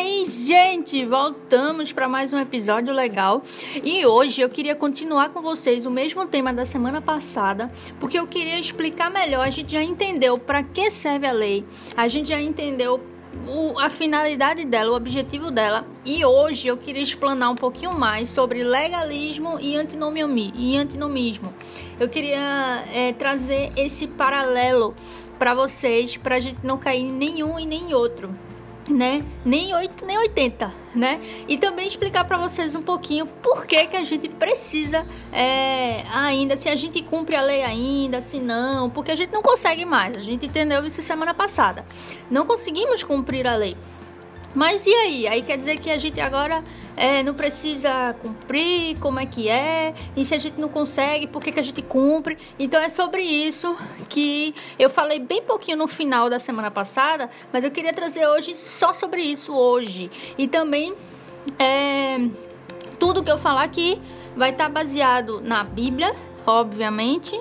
aí, gente? Voltamos para mais um episódio legal. E hoje eu queria continuar com vocês o mesmo tema da semana passada, porque eu queria explicar melhor. A gente já entendeu para que serve a lei, a gente já entendeu o, a finalidade dela, o objetivo dela. E hoje eu queria explanar um pouquinho mais sobre legalismo e. E antinomismo. Eu queria é, trazer esse paralelo para vocês, para a gente não cair em nenhum e nem outro né? Nem 8, nem 80, né? E também explicar para vocês um pouquinho por que, que a gente precisa é, ainda, se a gente cumpre a lei ainda, se não, porque a gente não consegue mais. A gente entendeu isso semana passada. Não conseguimos cumprir a lei. Mas e aí? Aí quer dizer que a gente agora é, não precisa cumprir, como é que é? E se a gente não consegue, por que, que a gente cumpre? Então é sobre isso que eu falei bem pouquinho no final da semana passada, mas eu queria trazer hoje só sobre isso hoje. E também é, tudo que eu falar aqui vai estar baseado na Bíblia, obviamente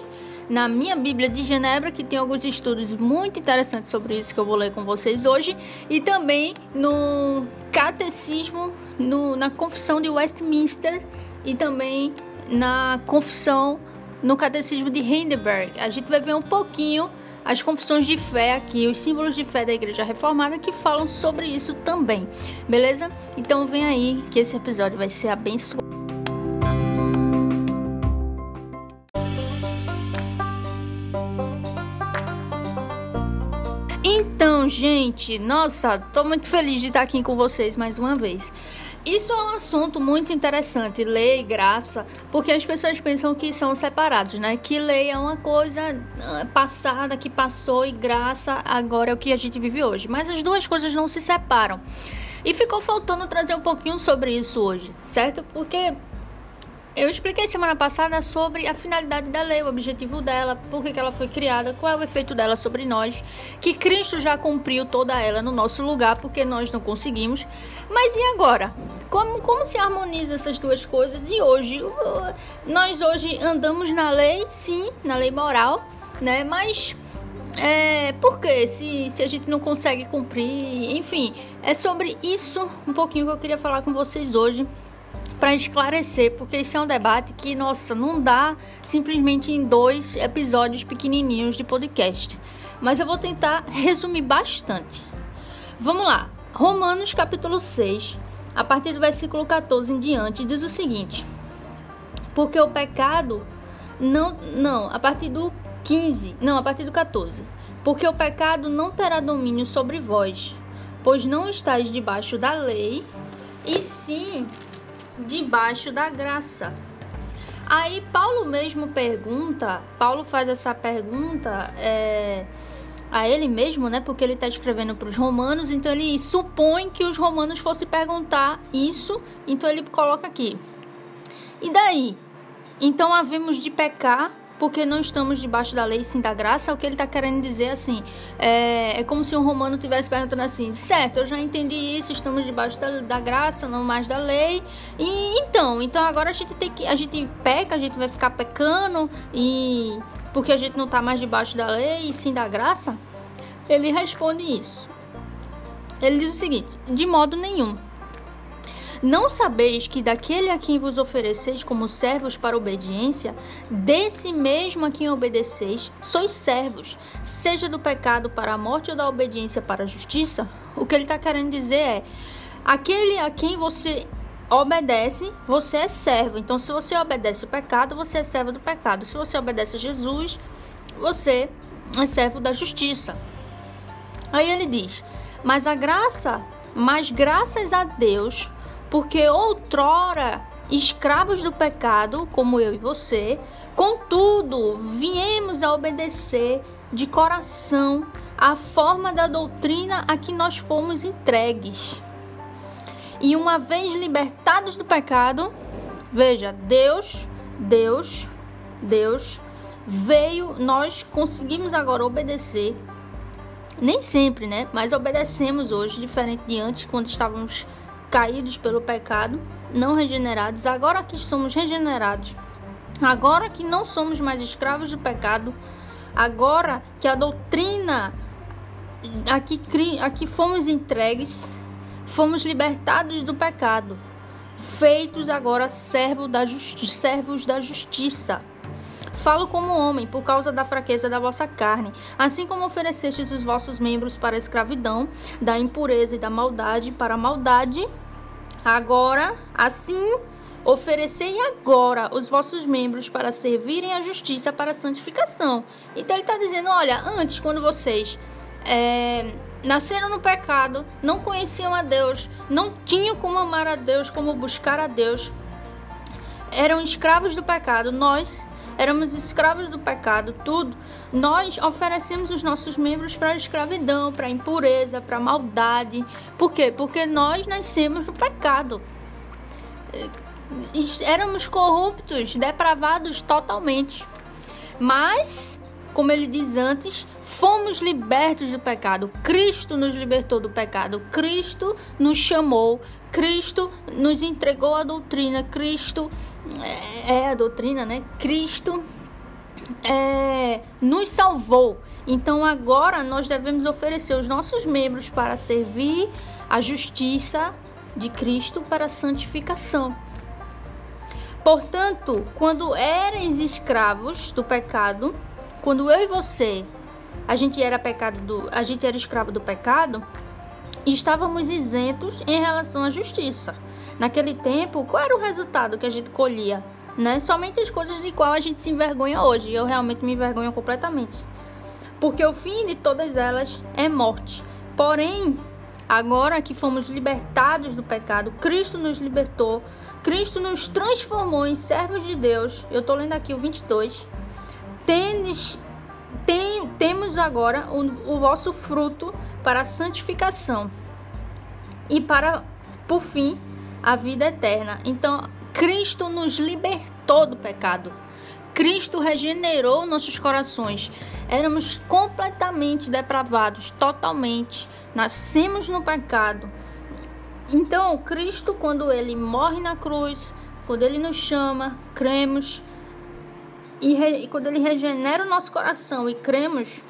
na minha Bíblia de Genebra, que tem alguns estudos muito interessantes sobre isso que eu vou ler com vocês hoje, e também no Catecismo, no, na Confissão de Westminster e também na Confissão no Catecismo de Heidelberg. A gente vai ver um pouquinho as confissões de fé aqui, os símbolos de fé da Igreja Reformada que falam sobre isso também, beleza? Então vem aí que esse episódio vai ser abençoado. Então, gente, nossa, tô muito feliz de estar aqui com vocês mais uma vez. Isso é um assunto muito interessante, lei e graça, porque as pessoas pensam que são separados, né? Que lei é uma coisa ah, passada, que passou, e graça agora é o que a gente vive hoje. Mas as duas coisas não se separam. E ficou faltando trazer um pouquinho sobre isso hoje, certo? Porque eu expliquei semana passada sobre a finalidade da lei, o objetivo dela, por que ela foi criada, qual é o efeito dela sobre nós, que Cristo já cumpriu toda ela no nosso lugar, porque nós não conseguimos. Mas e agora? Como, como se harmoniza essas duas coisas? E hoje, nós hoje andamos na lei, sim, na lei moral, né? Mas é, por que se, se a gente não consegue cumprir? Enfim, é sobre isso um pouquinho que eu queria falar com vocês hoje para esclarecer, porque esse é um debate que, nossa, não dá simplesmente em dois episódios pequenininhos de podcast. Mas eu vou tentar resumir bastante. Vamos lá. Romanos capítulo 6, a partir do versículo 14 em diante, diz o seguinte: Porque o pecado não, não, a partir do 15, não, a partir do 14. Porque o pecado não terá domínio sobre vós, pois não estáis debaixo da lei, e sim debaixo da graça. Aí Paulo mesmo pergunta, Paulo faz essa pergunta é, a ele mesmo, né? Porque ele está escrevendo para os romanos, então ele supõe que os romanos fossem perguntar isso, então ele coloca aqui. E daí? Então havemos de pecar porque não estamos debaixo da lei sim da graça, o que ele está querendo dizer assim, é, é, como se um romano tivesse perguntando assim, certo, eu já entendi isso, estamos debaixo da, da graça, não mais da lei, e então, então agora a gente tem que, a gente peca, a gente vai ficar pecando, e porque a gente não está mais debaixo da lei e sim da graça? Ele responde isso. Ele diz o seguinte, de modo nenhum. Não sabeis que daquele a quem vos ofereceis como servos para obediência, desse mesmo a quem obedeceis, sois servos, seja do pecado para a morte ou da obediência para a justiça? O que ele está querendo dizer é: aquele a quem você obedece, você é servo. Então, se você obedece o pecado, você é servo do pecado. Se você obedece a Jesus, você é servo da justiça. Aí ele diz: Mas a graça, mas graças a Deus porque outrora escravos do pecado, como eu e você, contudo, viemos a obedecer de coração a forma da doutrina a que nós fomos entregues. E uma vez libertados do pecado, veja, Deus, Deus, Deus veio, nós conseguimos agora obedecer. Nem sempre, né? Mas obedecemos hoje, diferente de antes, quando estávamos caídos pelo pecado, não regenerados, agora que somos regenerados, agora que não somos mais escravos do pecado, agora que a doutrina aqui, aqui fomos entregues, fomos libertados do pecado, feitos agora da servos da justiça. Falo como homem, por causa da fraqueza da vossa carne, assim como oferecestes os vossos membros para a escravidão, da impureza e da maldade para a maldade, agora, assim, oferecei agora os vossos membros para servirem a justiça para a santificação. Então ele está dizendo, olha, antes, quando vocês é, nasceram no pecado, não conheciam a Deus, não tinham como amar a Deus, como buscar a Deus, eram escravos do pecado, nós éramos escravos do pecado, tudo. Nós oferecemos os nossos membros para a escravidão, para a impureza, para a maldade. Por quê? Porque nós nascemos no pecado. Éramos corruptos, depravados totalmente. Mas, como ele diz antes, fomos libertos do pecado. Cristo nos libertou do pecado. Cristo nos chamou. Cristo nos entregou a doutrina. Cristo é, é a doutrina, né? Cristo é, nos salvou. Então agora nós devemos oferecer os nossos membros para servir a justiça de Cristo para a santificação. Portanto, quando eres escravos do pecado, quando eu e você a gente era pecado do, a gente era escravo do pecado, estávamos isentos em relação à justiça. Naquele tempo, qual era o resultado que a gente colhia? Né? Somente as coisas de qual a gente se envergonha hoje. Eu realmente me envergonho completamente. Porque o fim de todas elas é morte. Porém, agora que fomos libertados do pecado, Cristo nos libertou, Cristo nos transformou em servos de Deus. Eu estou lendo aqui o 22. Tendes, tem, temos agora o, o vosso fruto para a santificação e para, por fim, a vida eterna. Então, Cristo nos libertou do pecado. Cristo regenerou nossos corações. Éramos completamente depravados, totalmente. Nascemos no pecado. Então, Cristo, quando ele morre na cruz, quando ele nos chama, cremos, e, re, e quando ele regenera o nosso coração e cremos,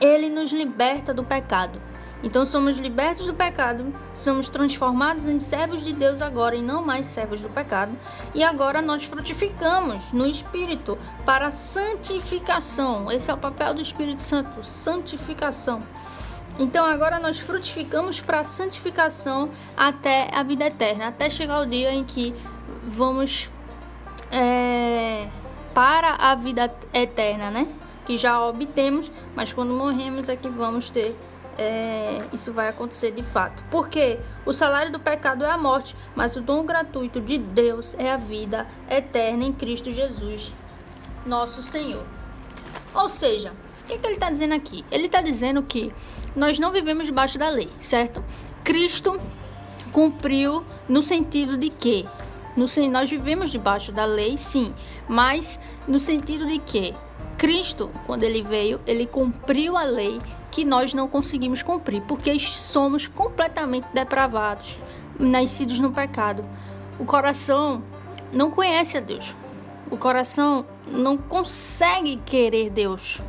ele nos liberta do pecado. Então somos libertos do pecado, somos transformados em servos de Deus agora e não mais servos do pecado. E agora nós frutificamos no Espírito para santificação. Esse é o papel do Espírito Santo, santificação. Então agora nós frutificamos para santificação até a vida eterna, até chegar o dia em que vamos é, para a vida eterna, né? Que já obtemos, mas quando morremos é que vamos ter. É, isso vai acontecer de fato. Porque o salário do pecado é a morte, mas o dom gratuito de Deus é a vida eterna em Cristo Jesus, nosso Senhor. Ou seja, o que, é que ele está dizendo aqui? Ele está dizendo que nós não vivemos debaixo da lei, certo? Cristo cumpriu no sentido de que no, nós vivemos debaixo da lei, sim, mas no sentido de que Cristo, quando ele veio, ele cumpriu a lei que nós não conseguimos cumprir, porque somos completamente depravados, nascidos no pecado. O coração não conhece a Deus. O coração não consegue querer Deus.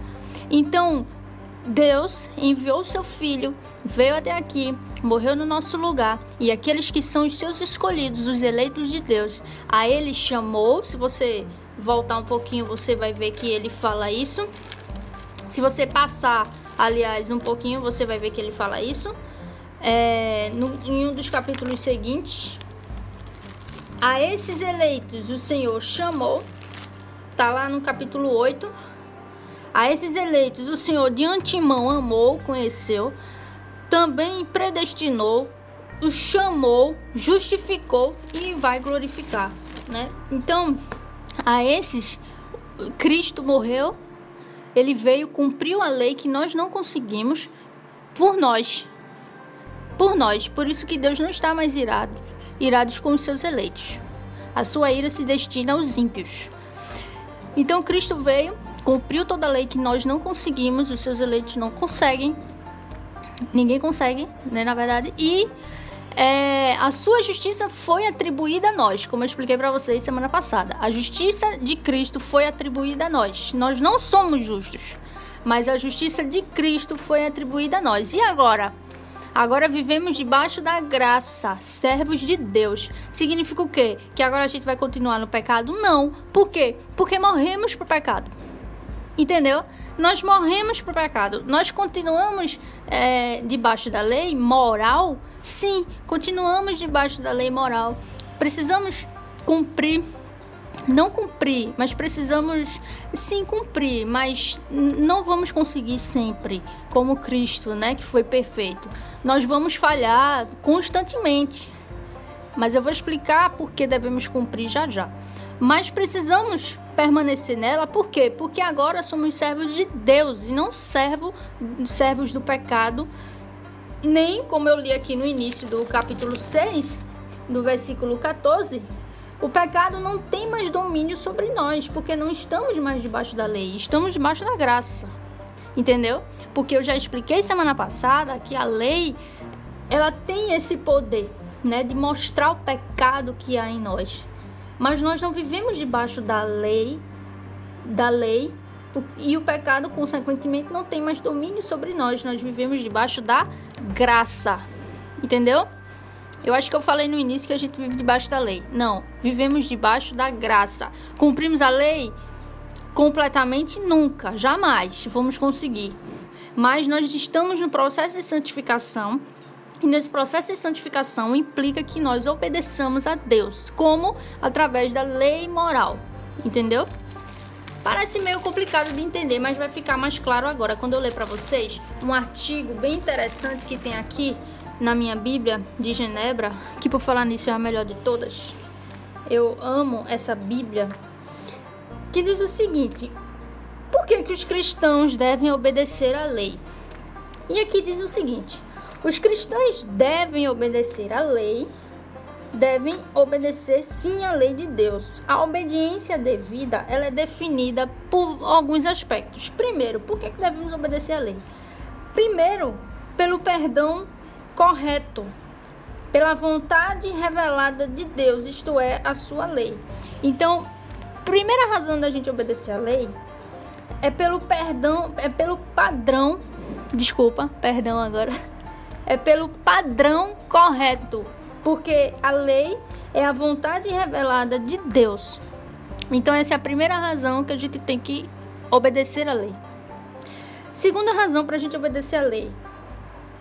Então, Deus enviou seu filho, veio até aqui, morreu no nosso lugar, e aqueles que são os seus escolhidos, os eleitos de Deus, a ele chamou. Se você voltar um pouquinho, você vai ver que ele fala isso. Se você passar, aliás, um pouquinho, você vai ver que ele fala isso. É, no, em um dos capítulos seguintes, a esses eleitos o Senhor chamou, tá lá no capítulo 8 a esses eleitos o Senhor de antemão amou, conheceu, também predestinou, os chamou, justificou e vai glorificar, né? Então, a esses Cristo morreu, ele veio, cumpriu a lei que nós não conseguimos por nós. Por nós, por isso que Deus não está mais irado, irados com os seus eleitos. A sua ira se destina aos ímpios. Então Cristo veio cumpriu toda a lei que nós não conseguimos, os seus eleitos não conseguem, ninguém consegue, né, na verdade, e é, a sua justiça foi atribuída a nós, como eu expliquei para vocês semana passada. A justiça de Cristo foi atribuída a nós. Nós não somos justos, mas a justiça de Cristo foi atribuída a nós. E agora? Agora vivemos debaixo da graça, servos de Deus. Significa o quê? Que agora a gente vai continuar no pecado? Não. Por quê? Porque morremos para o pecado. Entendeu? Nós morremos para o pecado. Nós continuamos é, debaixo da lei moral? Sim, continuamos debaixo da lei moral. Precisamos cumprir não cumprir, mas precisamos sim cumprir, mas não vamos conseguir sempre, como Cristo, né, que foi perfeito. Nós vamos falhar constantemente. Mas eu vou explicar por que devemos cumprir já já. Mas precisamos permanecer nela, por quê? Porque agora somos servos de Deus e não servo, servos do pecado, nem como eu li aqui no início do capítulo 6, no versículo 14, o pecado não tem mais domínio sobre nós, porque não estamos mais debaixo da lei, estamos debaixo da graça. Entendeu? Porque eu já expliquei semana passada que a lei ela tem esse poder, né, de mostrar o pecado que há em nós. Mas nós não vivemos debaixo da lei, da lei, e o pecado consequentemente não tem mais domínio sobre nós. Nós vivemos debaixo da graça. Entendeu? Eu acho que eu falei no início que a gente vive debaixo da lei. Não, vivemos debaixo da graça. Cumprimos a lei completamente nunca, jamais vamos conseguir. Mas nós estamos no processo de santificação. E nesse processo de santificação implica que nós obedeçamos a Deus, como através da lei moral. Entendeu? Parece meio complicado de entender, mas vai ficar mais claro agora quando eu ler para vocês um artigo bem interessante que tem aqui na minha Bíblia de Genebra, que por falar nisso é a melhor de todas. Eu amo essa Bíblia, que diz o seguinte: por que, que os cristãos devem obedecer à lei? E aqui diz o seguinte: os cristãos devem obedecer à lei, devem obedecer sim à lei de Deus. A obediência devida ela é definida por alguns aspectos. Primeiro, por que, devemos obedecer à lei? Primeiro, pelo perdão correto pela vontade revelada de Deus, isto é, a sua lei. Então, primeira razão da gente obedecer à lei é pelo perdão, é pelo padrão, desculpa, perdão agora, é pelo padrão correto, porque a lei é a vontade revelada de Deus. Então, essa é a primeira razão que a gente tem que obedecer à lei. Segunda razão para a gente obedecer à lei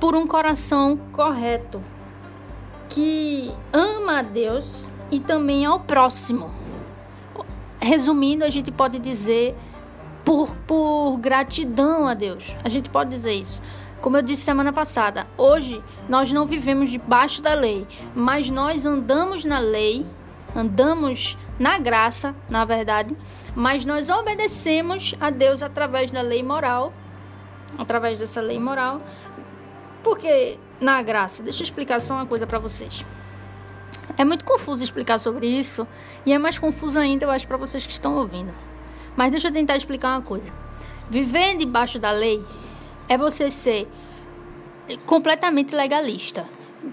por um coração correto, que ama a Deus e também ao próximo. Resumindo, a gente pode dizer por, por gratidão a Deus. A gente pode dizer isso. Como eu disse semana passada, hoje nós não vivemos debaixo da lei, mas nós andamos na lei, andamos na graça, na verdade, mas nós obedecemos a Deus através da lei moral, através dessa lei moral, porque na graça, deixa eu explicar só uma coisa para vocês. É muito confuso explicar sobre isso e é mais confuso ainda, eu acho, para vocês que estão ouvindo. Mas deixa eu tentar explicar uma coisa. Viver debaixo da lei é você ser completamente legalista.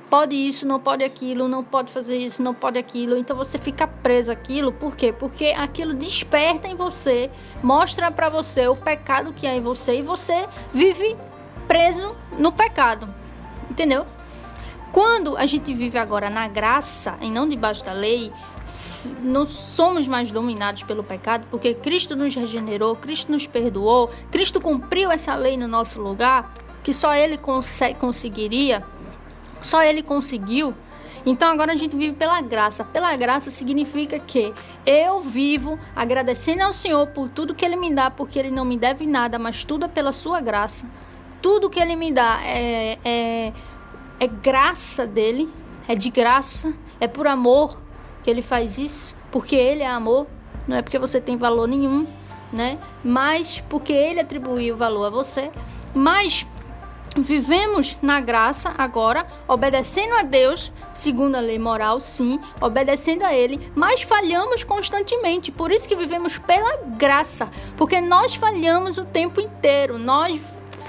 Pode isso, não pode aquilo, não pode fazer isso, não pode aquilo. Então você fica preso aquilo, por quê? Porque aquilo desperta em você, mostra para você o pecado que há em você e você vive preso no pecado. Entendeu? Quando a gente vive agora na graça e não debaixo da lei, não somos mais dominados pelo pecado, porque Cristo nos regenerou, Cristo nos perdoou, Cristo cumpriu essa lei no nosso lugar, que só Ele conseguiria, só Ele conseguiu. Então agora a gente vive pela graça. Pela graça significa que eu vivo agradecendo ao Senhor por tudo que Ele me dá, porque Ele não me deve nada, mas tudo é pela Sua graça tudo que ele me dá é, é, é graça dele, é de graça, é por amor que ele faz isso, porque ele é amor, não é porque você tem valor nenhum, né? Mas porque ele atribuiu valor a você. Mas vivemos na graça agora, obedecendo a Deus, segundo a lei moral, sim, obedecendo a Ele, mas falhamos constantemente. Por isso que vivemos pela graça, porque nós falhamos o tempo inteiro. Nós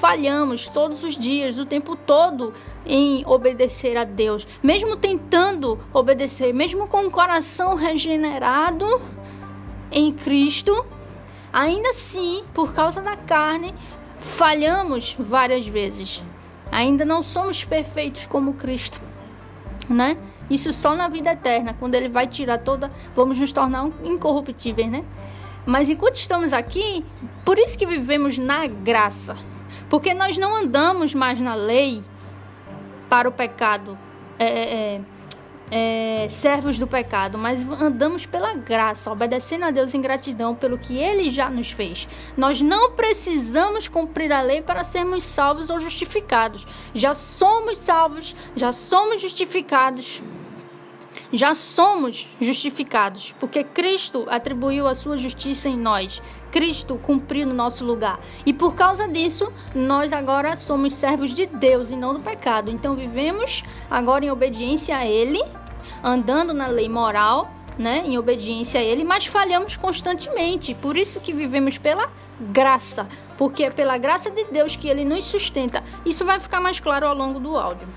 falhamos todos os dias, o tempo todo, em obedecer a Deus, mesmo tentando obedecer, mesmo com o coração regenerado em Cristo, ainda assim, por causa da carne, falhamos várias vezes. Ainda não somos perfeitos como Cristo, né? Isso só na vida eterna, quando ele vai tirar toda, vamos nos tornar incorruptíveis, né? Mas enquanto estamos aqui, por isso que vivemos na graça. Porque nós não andamos mais na lei para o pecado. É, é, é é, servos do pecado, mas andamos pela graça, obedecendo a Deus em gratidão pelo que Ele já nos fez. Nós não precisamos cumprir a lei para sermos salvos ou justificados. Já somos salvos, já somos justificados. Já somos justificados, porque Cristo atribuiu a sua justiça em nós. Cristo cumpriu no nosso lugar. E por causa disso, nós agora somos servos de Deus e não do pecado. Então vivemos agora em obediência a Ele andando na lei moral, né, em obediência a ele, mas falhamos constantemente. Por isso que vivemos pela graça, porque é pela graça de Deus que ele nos sustenta. Isso vai ficar mais claro ao longo do áudio.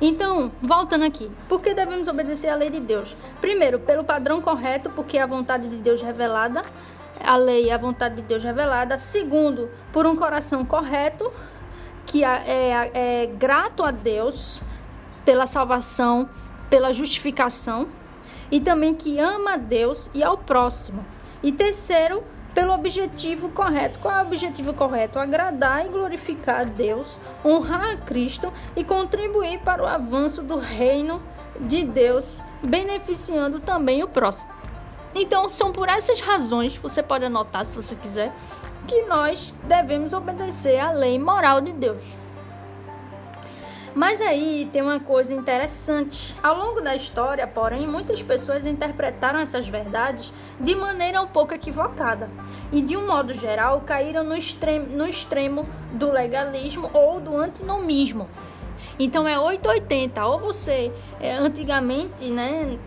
Então, voltando aqui, por que devemos obedecer à lei de Deus? Primeiro, pelo padrão correto, porque é a vontade de Deus revelada, a lei é a vontade de Deus revelada. Segundo, por um coração correto, que é, é, é grato a Deus pela salvação pela justificação e também que ama a Deus e ao próximo. E terceiro, pelo objetivo correto. Qual é o objetivo correto? Agradar e glorificar a Deus, honrar a Cristo e contribuir para o avanço do reino de Deus, beneficiando também o próximo. Então, são por essas razões, você pode anotar se você quiser, que nós devemos obedecer à lei moral de Deus. Mas aí tem uma coisa interessante. Ao longo da história, porém, muitas pessoas interpretaram essas verdades de maneira um pouco equivocada e, de um modo geral, caíram no extremo, no extremo do legalismo ou do antinomismo. Então é 880, ou você, é, antigamente, né,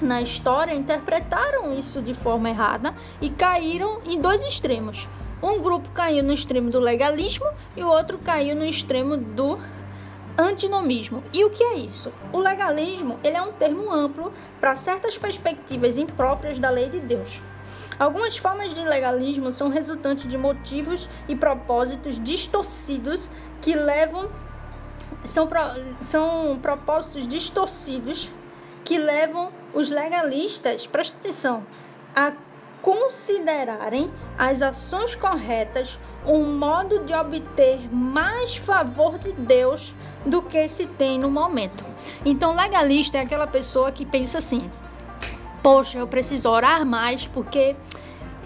na história, interpretaram isso de forma errada e caíram em dois extremos. Um grupo caiu no extremo do legalismo e o outro caiu no extremo do Antinomismo. E o que é isso? O legalismo ele é um termo amplo para certas perspectivas impróprias da lei de Deus. Algumas formas de legalismo são resultantes de motivos e propósitos distorcidos que levam são, são propósitos distorcidos que levam os legalistas, presta atenção, a considerarem as ações corretas um modo de obter mais favor de Deus do que se tem no momento. Então, legalista é aquela pessoa que pensa assim: poxa, eu preciso orar mais porque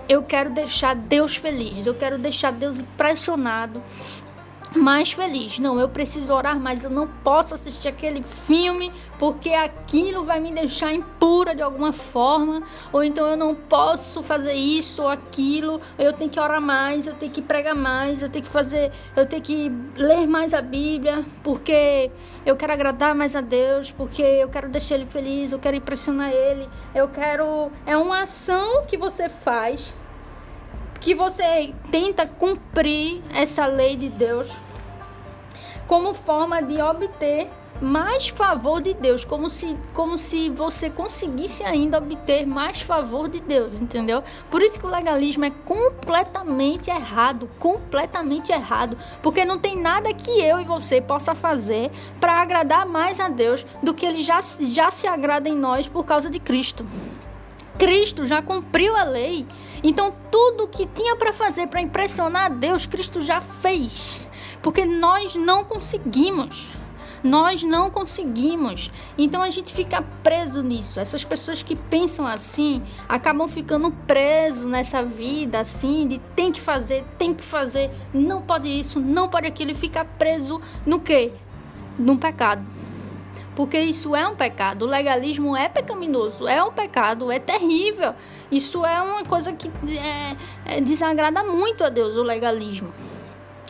eu quero deixar Deus feliz, eu quero deixar Deus impressionado, mais feliz. Não, eu preciso orar mais. Eu não posso assistir aquele filme porque aquilo vai me deixar impura de alguma forma. Ou então eu não posso fazer isso ou aquilo. Eu tenho que orar mais, eu tenho que pregar mais, eu tenho que fazer, eu tenho que ler mais a Bíblia porque eu quero agradar mais a Deus, porque eu quero deixar ele feliz, eu quero impressionar ele. Eu quero. É uma ação que você faz que você tenta cumprir essa lei de Deus como forma de obter mais favor de Deus, como se, como se você conseguisse ainda obter mais favor de Deus, entendeu? Por isso que o legalismo é completamente errado, completamente errado, porque não tem nada que eu e você possa fazer para agradar mais a Deus do que ele já, já se agrada em nós por causa de Cristo. Cristo já cumpriu a lei. Então tudo que tinha para fazer para impressionar a Deus, Cristo já fez. Porque nós não conseguimos. Nós não conseguimos. Então a gente fica preso nisso. Essas pessoas que pensam assim acabam ficando presos nessa vida assim de tem que fazer, tem que fazer, não pode isso, não pode aquilo e fica preso no quê? No pecado porque isso é um pecado. O legalismo é pecaminoso, é um pecado, é terrível. Isso é uma coisa que é, é, desagrada muito a Deus, o legalismo.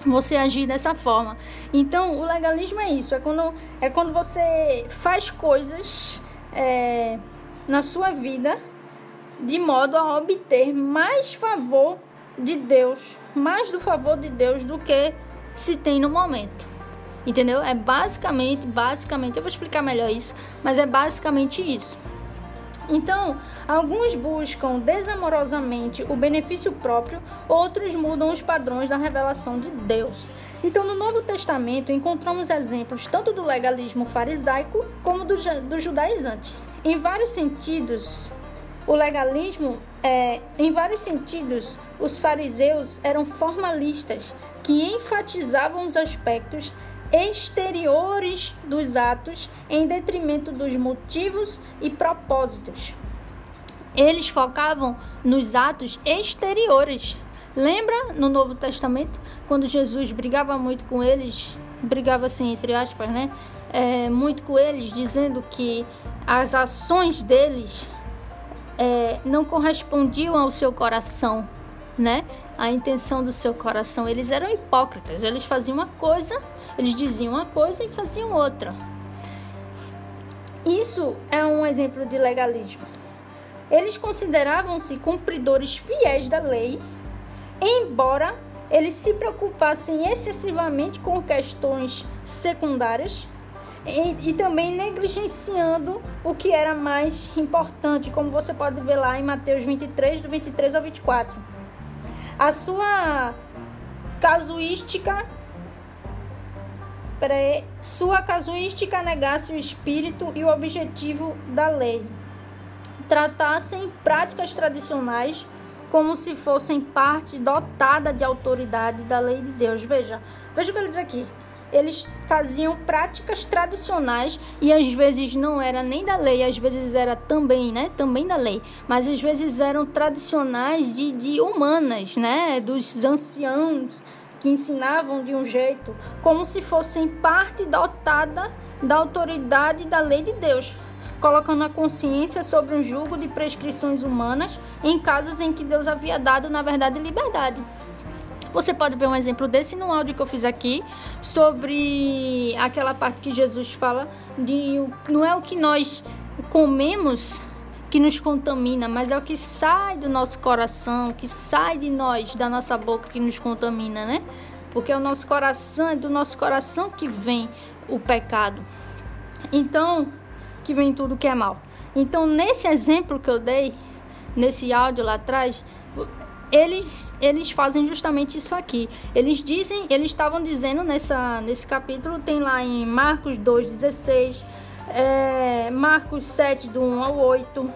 Você agir dessa forma. Então, o legalismo é isso: é quando, é quando você faz coisas é, na sua vida de modo a obter mais favor de Deus, mais do favor de Deus do que se tem no momento. Entendeu? É basicamente, basicamente, eu vou explicar melhor isso, mas é basicamente isso. Então, alguns buscam desamorosamente o benefício próprio, outros mudam os padrões da revelação de Deus. Então, no Novo Testamento, encontramos exemplos tanto do legalismo farisaico como do, do judaizante. Em vários sentidos, o legalismo, é, em vários sentidos, os fariseus eram formalistas que enfatizavam os aspectos exteriores dos atos em detrimento dos motivos e propósitos. Eles focavam nos atos exteriores. Lembra no Novo Testamento quando Jesus brigava muito com eles, brigava assim entre aspas, né? É, muito com eles, dizendo que as ações deles é, não correspondiam ao seu coração, né? A intenção do seu coração. Eles eram hipócritas. Eles faziam uma coisa, eles diziam uma coisa e faziam outra. Isso é um exemplo de legalismo. Eles consideravam-se cumpridores fiéis da lei, embora eles se preocupassem excessivamente com questões secundárias e, e, também negligenciando o que era mais importante, como você pode ver lá em Mateus 23, do 23 ao 24. A sua casuística pré, sua casuística negasse o espírito e o objetivo da lei. Tratassem práticas tradicionais como se fossem parte dotada de autoridade da lei de Deus. Veja, veja o que ele diz aqui eles faziam práticas tradicionais e às vezes não era nem da lei, às vezes era também, né? Também da lei, mas às vezes eram tradicionais de, de humanas, né? Dos anciãos que ensinavam de um jeito como se fossem parte dotada da autoridade da lei de Deus, colocando a consciência sobre um julgo de prescrições humanas em casos em que Deus havia dado, na verdade, liberdade. Você pode ver um exemplo desse no áudio que eu fiz aqui sobre aquela parte que Jesus fala de não é o que nós comemos que nos contamina, mas é o que sai do nosso coração, que sai de nós, da nossa boca que nos contamina, né? Porque é o nosso coração, é do nosso coração que vem o pecado. Então, que vem tudo que é mal. Então, nesse exemplo que eu dei, nesse áudio lá atrás, eles, eles fazem justamente isso aqui. Eles dizem, eles estavam dizendo nessa, nesse capítulo, tem lá em Marcos 2,16, é, Marcos 7, do 1 ao 8,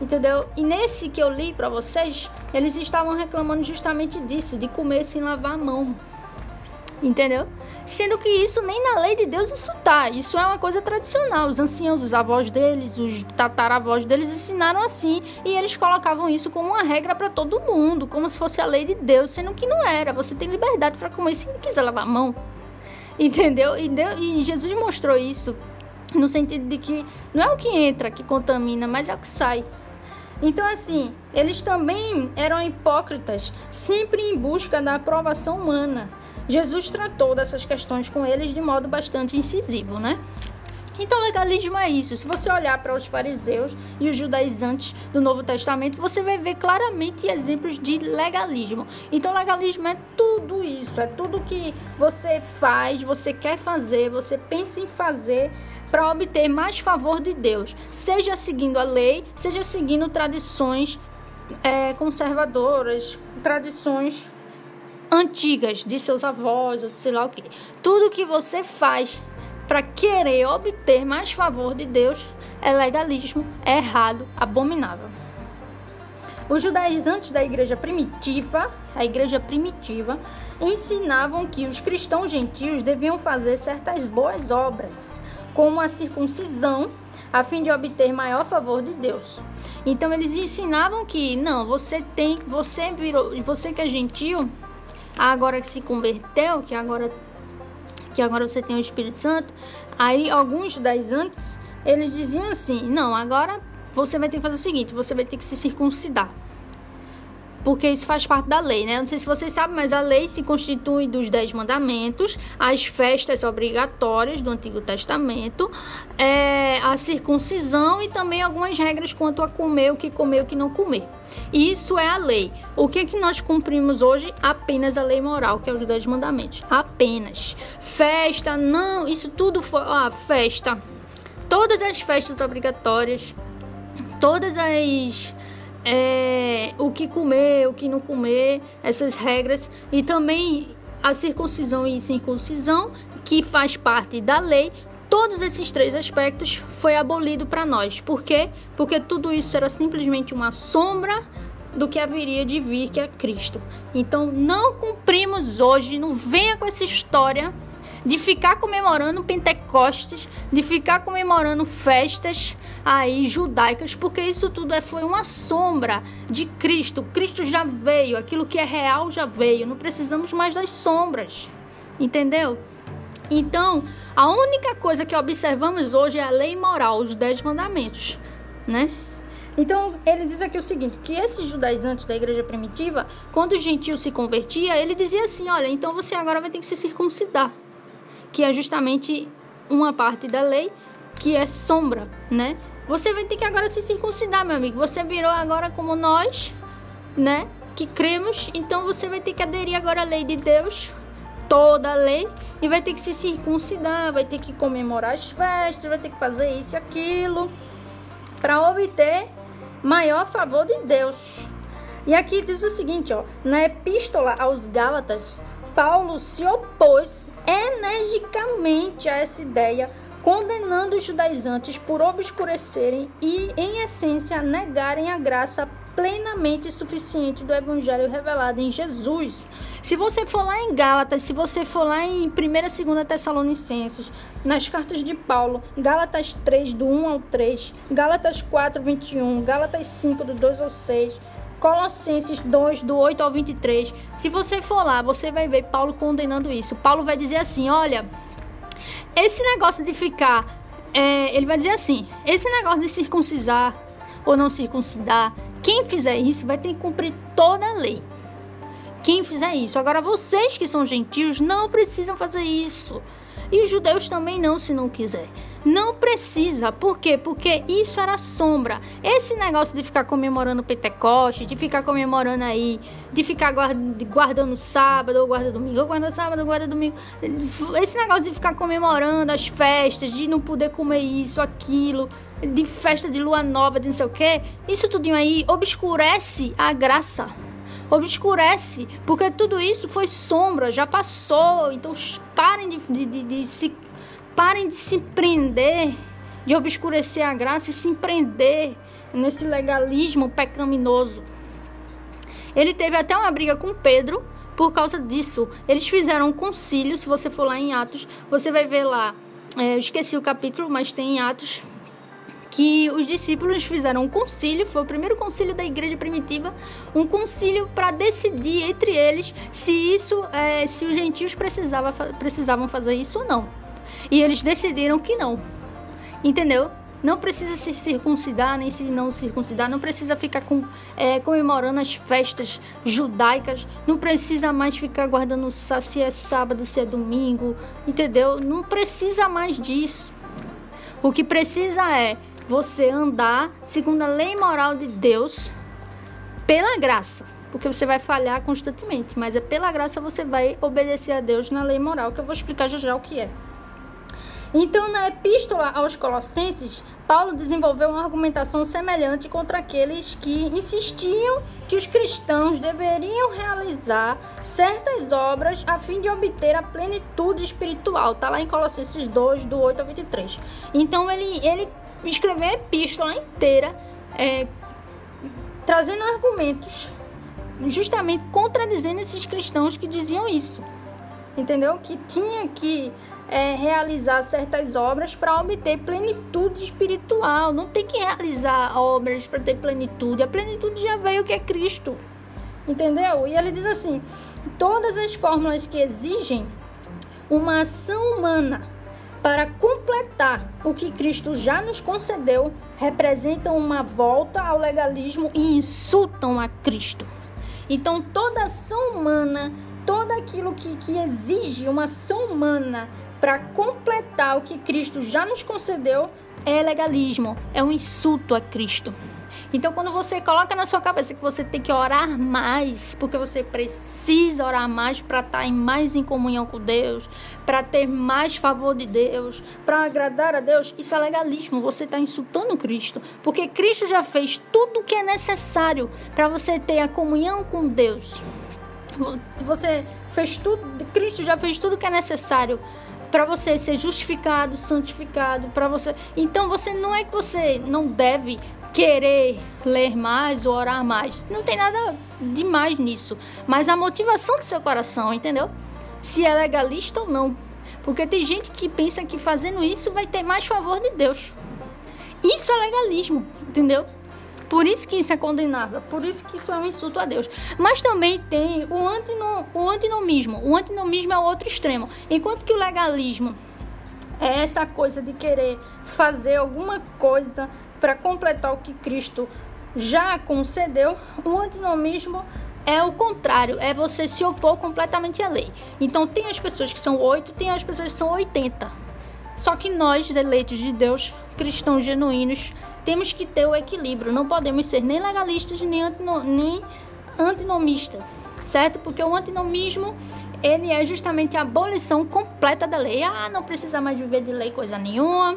entendeu? E nesse que eu li para vocês, eles estavam reclamando justamente disso, de comer sem lavar a mão, entendeu? Sendo que isso nem na lei de Deus isso tá. Isso é uma coisa tradicional. Os anciãos, os avós deles, os tataravós deles ensinaram assim e eles colocavam isso como uma regra para todo mundo, como se fosse a lei de Deus, sendo que não era. Você tem liberdade para comer se quiser lavar a mão. Entendeu? E, Deus, e Jesus mostrou isso no sentido de que não é o que entra que contamina, mas é o que sai. Então, assim, eles também eram hipócritas, sempre em busca da aprovação humana. Jesus tratou dessas questões com eles de modo bastante incisivo, né? Então, legalismo é isso. Se você olhar para os fariseus e os judaizantes do Novo Testamento, você vai ver claramente exemplos de legalismo. Então, legalismo é tudo isso, é tudo que você faz, você quer fazer, você pensa em fazer para obter mais favor de Deus, seja seguindo a lei, seja seguindo tradições é, conservadoras, tradições antigas de seus avós ou sei lá o que. Tudo que você faz para querer obter mais favor de Deus é legalismo, é errado, abominável. Os judaizantes da igreja primitiva, a igreja primitiva, ensinavam que os cristãos gentios deviam fazer certas boas obras, como a circuncisão, a fim de obter maior favor de Deus. Então eles ensinavam que não, você tem, você virou, você que é gentil, agora que se converteu, que agora que agora você tem o Espírito Santo, aí alguns judaizantes, eles diziam assim: "Não, agora você vai ter que fazer o seguinte, você vai ter que se circuncidar" porque isso faz parte da lei, né? Não sei se vocês sabem, mas a lei se constitui dos dez mandamentos, as festas obrigatórias do Antigo Testamento, é, a circuncisão e também algumas regras quanto a comer, o que comer, o que não comer. Isso é a lei. O que é que nós cumprimos hoje? Apenas a lei moral, que é os dez mandamentos. Apenas. Festa, não, isso tudo foi. Ah, festa. Todas as festas obrigatórias todas as é, o que comer, o que não comer, essas regras e também a circuncisão e circuncisão que faz parte da lei. Todos esses três aspectos foi abolido para nós. Por quê? Porque tudo isso era simplesmente uma sombra do que haveria de vir, que é Cristo. Então não cumprimos hoje, não venha com essa história de ficar comemorando Pentecostes, de ficar comemorando festas aí judaicas, porque isso tudo é, foi uma sombra de Cristo. Cristo já veio, aquilo que é real já veio. Não precisamos mais das sombras. Entendeu? Então, a única coisa que observamos hoje é a lei moral, os dez mandamentos, né? Então, ele diz aqui o seguinte, que esses judaizantes da igreja primitiva, quando o gentio se convertia, ele dizia assim, olha, então você agora vai ter que se circuncidar, que é justamente uma parte da lei que é sombra, né? Você vai ter que agora se circuncidar, meu amigo. Você virou agora como nós, né? Que cremos, então você vai ter que aderir agora à lei de Deus, toda a lei, e vai ter que se circuncidar, vai ter que comemorar as festas, vai ter que fazer isso e aquilo, para obter maior favor de Deus. E aqui diz o seguinte, ó, na epístola aos Gálatas, Paulo se opôs energicamente a essa ideia, condenando os judaizantes por obscurecerem e, em essência, negarem a graça plenamente suficiente do evangelho revelado em Jesus. Se você for lá em Gálatas, se você for lá em 1 e 2 Tessalonicenses, nas cartas de Paulo, Gálatas 3 do 1 ao 3, Gálatas 4, 21, Gálatas 5 do 2 ao 6, Colossenses 2, do 8 ao 23. Se você for lá, você vai ver Paulo condenando isso. Paulo vai dizer assim: olha, esse negócio de ficar. É, ele vai dizer assim: esse negócio de circuncisar ou não circuncidar, quem fizer isso vai ter que cumprir toda a lei. Quem fizer isso. Agora, vocês que são gentios não precisam fazer isso. E os judeus também não, se não quiser. Não precisa. Por quê? Porque isso era sombra. Esse negócio de ficar comemorando Pentecoste, de ficar comemorando aí, de ficar guardando sábado, ou guarda domingo, ou guarda sábado, ou guarda domingo. Esse negócio de ficar comemorando as festas, de não poder comer isso, aquilo, de festa de lua nova, de não sei o quê. Isso tudinho aí obscurece a graça obscurece, porque tudo isso foi sombra, já passou. Então parem de, de, de, de se parem de se prender, de obscurecer a graça e se prender nesse legalismo pecaminoso. Ele teve até uma briga com Pedro por causa disso. Eles fizeram um concílio, se você for lá em Atos, você vai ver lá. É, eu esqueci o capítulo, mas tem em Atos que os discípulos fizeram um concílio, foi o primeiro concílio da igreja primitiva, um concílio para decidir entre eles se isso, é, se os gentios precisava, precisavam fazer isso ou não. E eles decidiram que não. Entendeu? Não precisa se circuncidar, nem se não circuncidar, não precisa ficar com, é, comemorando as festas judaicas, não precisa mais ficar guardando se é sábado, se é domingo, entendeu? Não precisa mais disso. O que precisa é você andar segundo a lei moral de Deus pela graça, porque você vai falhar constantemente, mas é pela graça você vai obedecer a Deus na lei moral, que eu vou explicar já já o que é. Então, na epístola aos Colossenses, Paulo desenvolveu uma argumentação semelhante contra aqueles que insistiam que os cristãos deveriam realizar certas obras a fim de obter a plenitude espiritual. Está lá em Colossenses 2, do 8 ao 23. Então, ele, ele escrever a epístola inteira, é, trazendo argumentos, justamente contradizendo esses cristãos que diziam isso. Entendeu? Que tinha que é, realizar certas obras para obter plenitude espiritual. Não tem que realizar obras para ter plenitude. A plenitude já veio que é Cristo. Entendeu? E ele diz assim: todas as fórmulas que exigem uma ação humana para completar o que Cristo já nos concedeu, representam uma volta ao legalismo e insultam a Cristo. Então, toda ação humana, todo aquilo que, que exige uma ação humana para completar o que Cristo já nos concedeu, é legalismo, é um insulto a Cristo. Então, quando você coloca na sua cabeça que você tem que orar mais, porque você precisa orar mais para estar em mais em comunhão com Deus, para ter mais favor de Deus, para agradar a Deus, isso é legalismo. Você está insultando Cristo, porque Cristo já fez tudo o que é necessário para você ter a comunhão com Deus. Você fez tudo, Cristo já fez tudo o que é necessário para você ser justificado, santificado, para você. Então você não é que você não deve querer ler mais ou orar mais. Não tem nada demais nisso, mas a motivação do seu coração, entendeu? Se é legalista ou não. Porque tem gente que pensa que fazendo isso vai ter mais favor de Deus. Isso é legalismo, entendeu? Por isso que isso é condenável, por isso que isso é um insulto a Deus. Mas também tem o, antino, o antinomismo. O antinomismo é o outro extremo. Enquanto que o legalismo é essa coisa de querer fazer alguma coisa para completar o que Cristo já concedeu, o antinomismo é o contrário, é você se opor completamente à lei. Então tem as pessoas que são 8, tem as pessoas que são 80. Só que nós, eleitos de Deus, cristãos genuínos, temos que ter o equilíbrio. Não podemos ser nem legalistas nem, antino, nem antinomistas, certo? Porque o antinomismo ele é justamente a abolição completa da lei. Ah, não precisa mais viver de lei coisa nenhuma.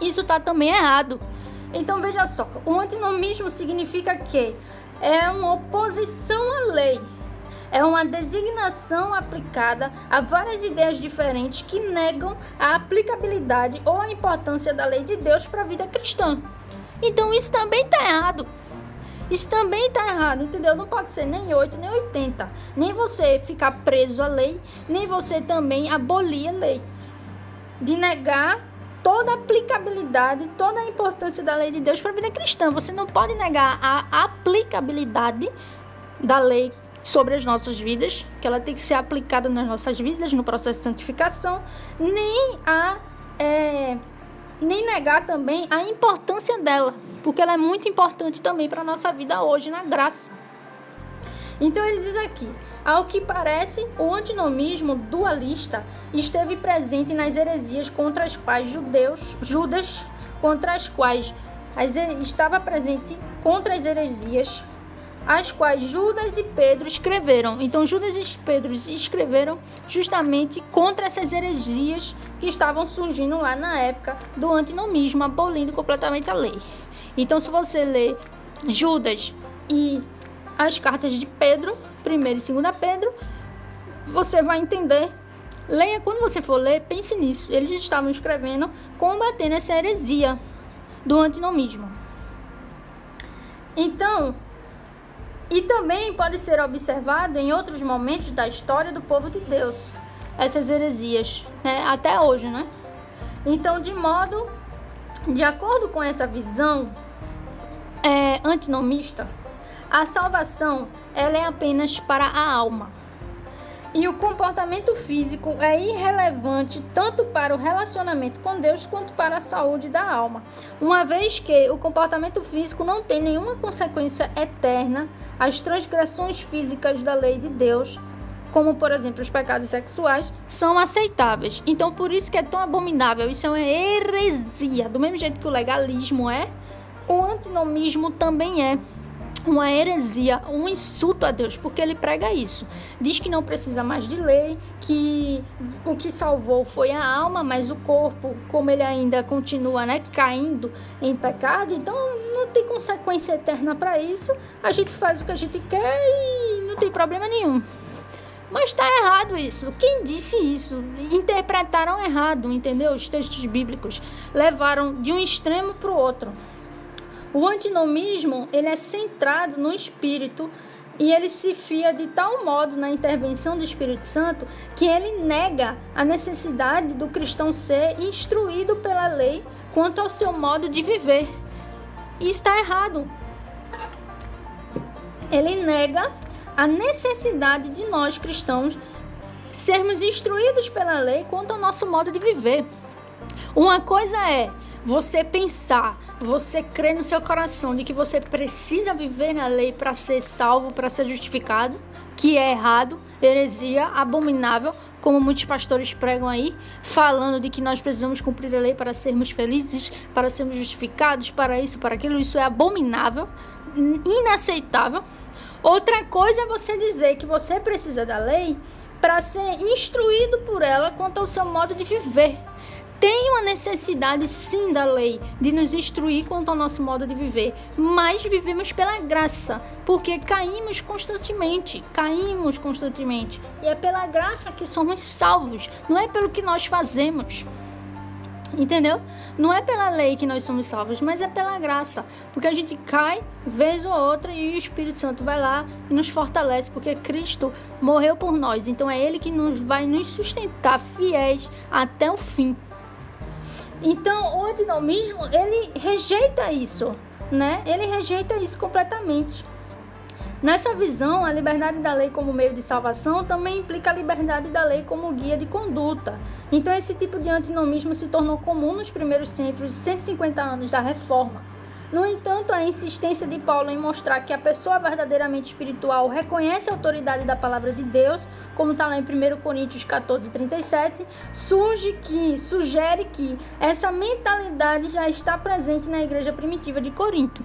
Isso está também errado. Então veja só, o antinomismo significa que é uma oposição à lei. É uma designação aplicada a várias ideias diferentes que negam a aplicabilidade ou a importância da lei de Deus para a vida cristã. Então isso também está errado. Isso também está errado, entendeu? Não pode ser nem 8, nem 80. Nem você ficar preso à lei, nem você também abolir a lei. De negar toda a aplicabilidade, toda a importância da lei de Deus para a vida cristã. Você não pode negar a aplicabilidade da lei sobre as nossas vidas, que ela tem que ser aplicada nas nossas vidas, no processo de santificação, nem a é, nem negar também a importância dela, porque ela é muito importante também para a nossa vida hoje na graça. Então ele diz aqui: ao que parece, o antinomismo dualista esteve presente nas heresias contra as quais judeus, Judas, contra as quais as, estava presente contra as heresias as quais Judas e Pedro escreveram. Então Judas e Pedro escreveram justamente contra essas heresias que estavam surgindo lá na época do antinomismo, abolindo completamente a lei. Então se você ler Judas e as cartas de Pedro, primeira e segunda Pedro, você vai entender. Leia quando você for ler, pense nisso. Eles estavam escrevendo combatendo essa heresia do antinomismo. Então, e também pode ser observado em outros momentos da história do povo de Deus, essas heresias, né? até hoje, né? Então, de modo, de acordo com essa visão é, antinomista, a salvação ela é apenas para a alma. E o comportamento físico é irrelevante tanto para o relacionamento com Deus quanto para a saúde da alma, uma vez que o comportamento físico não tem nenhuma consequência eterna, as transgressões físicas da lei de Deus, como por exemplo os pecados sexuais, são aceitáveis. Então por isso que é tão abominável, isso é uma heresia, do mesmo jeito que o legalismo é, o antinomismo também é uma heresia, um insulto a Deus, porque ele prega isso. Diz que não precisa mais de lei, que o que salvou foi a alma, mas o corpo, como ele ainda continua, né, caindo em pecado, então não tem consequência eterna para isso. A gente faz o que a gente quer e não tem problema nenhum. Mas está errado isso. Quem disse isso? Interpretaram errado, entendeu? Os textos bíblicos levaram de um extremo para o outro. O antinomismo ele é centrado no espírito e ele se fia de tal modo na intervenção do Espírito Santo que ele nega a necessidade do cristão ser instruído pela lei quanto ao seu modo de viver. E está errado. Ele nega a necessidade de nós cristãos sermos instruídos pela lei quanto ao nosso modo de viver. Uma coisa é você pensar, você crer no seu coração de que você precisa viver na lei para ser salvo, para ser justificado, que é errado, heresia, abominável, como muitos pastores pregam aí, falando de que nós precisamos cumprir a lei para sermos felizes, para sermos justificados, para isso, para aquilo. Isso é abominável, inaceitável. Outra coisa é você dizer que você precisa da lei para ser instruído por ela quanto ao seu modo de viver tem uma necessidade sim da lei de nos instruir quanto ao nosso modo de viver, mas vivemos pela graça, porque caímos constantemente, caímos constantemente. E é pela graça que somos salvos, não é pelo que nós fazemos. Entendeu? Não é pela lei que nós somos salvos, mas é pela graça. Porque a gente cai vez ou outra e o Espírito Santo vai lá e nos fortalece, porque Cristo morreu por nós. Então é Ele que nos vai nos sustentar fiéis até o fim. Então, o antinomismo, ele rejeita isso, né? Ele rejeita isso completamente. Nessa visão, a liberdade da lei como meio de salvação também implica a liberdade da lei como guia de conduta. Então, esse tipo de antinomismo se tornou comum nos primeiros centros de 150 anos da Reforma. No entanto, a insistência de Paulo em mostrar que a pessoa verdadeiramente espiritual reconhece a autoridade da palavra de Deus, como está lá em 1 Coríntios 14, 37, surge que, sugere que essa mentalidade já está presente na igreja primitiva de Corinto.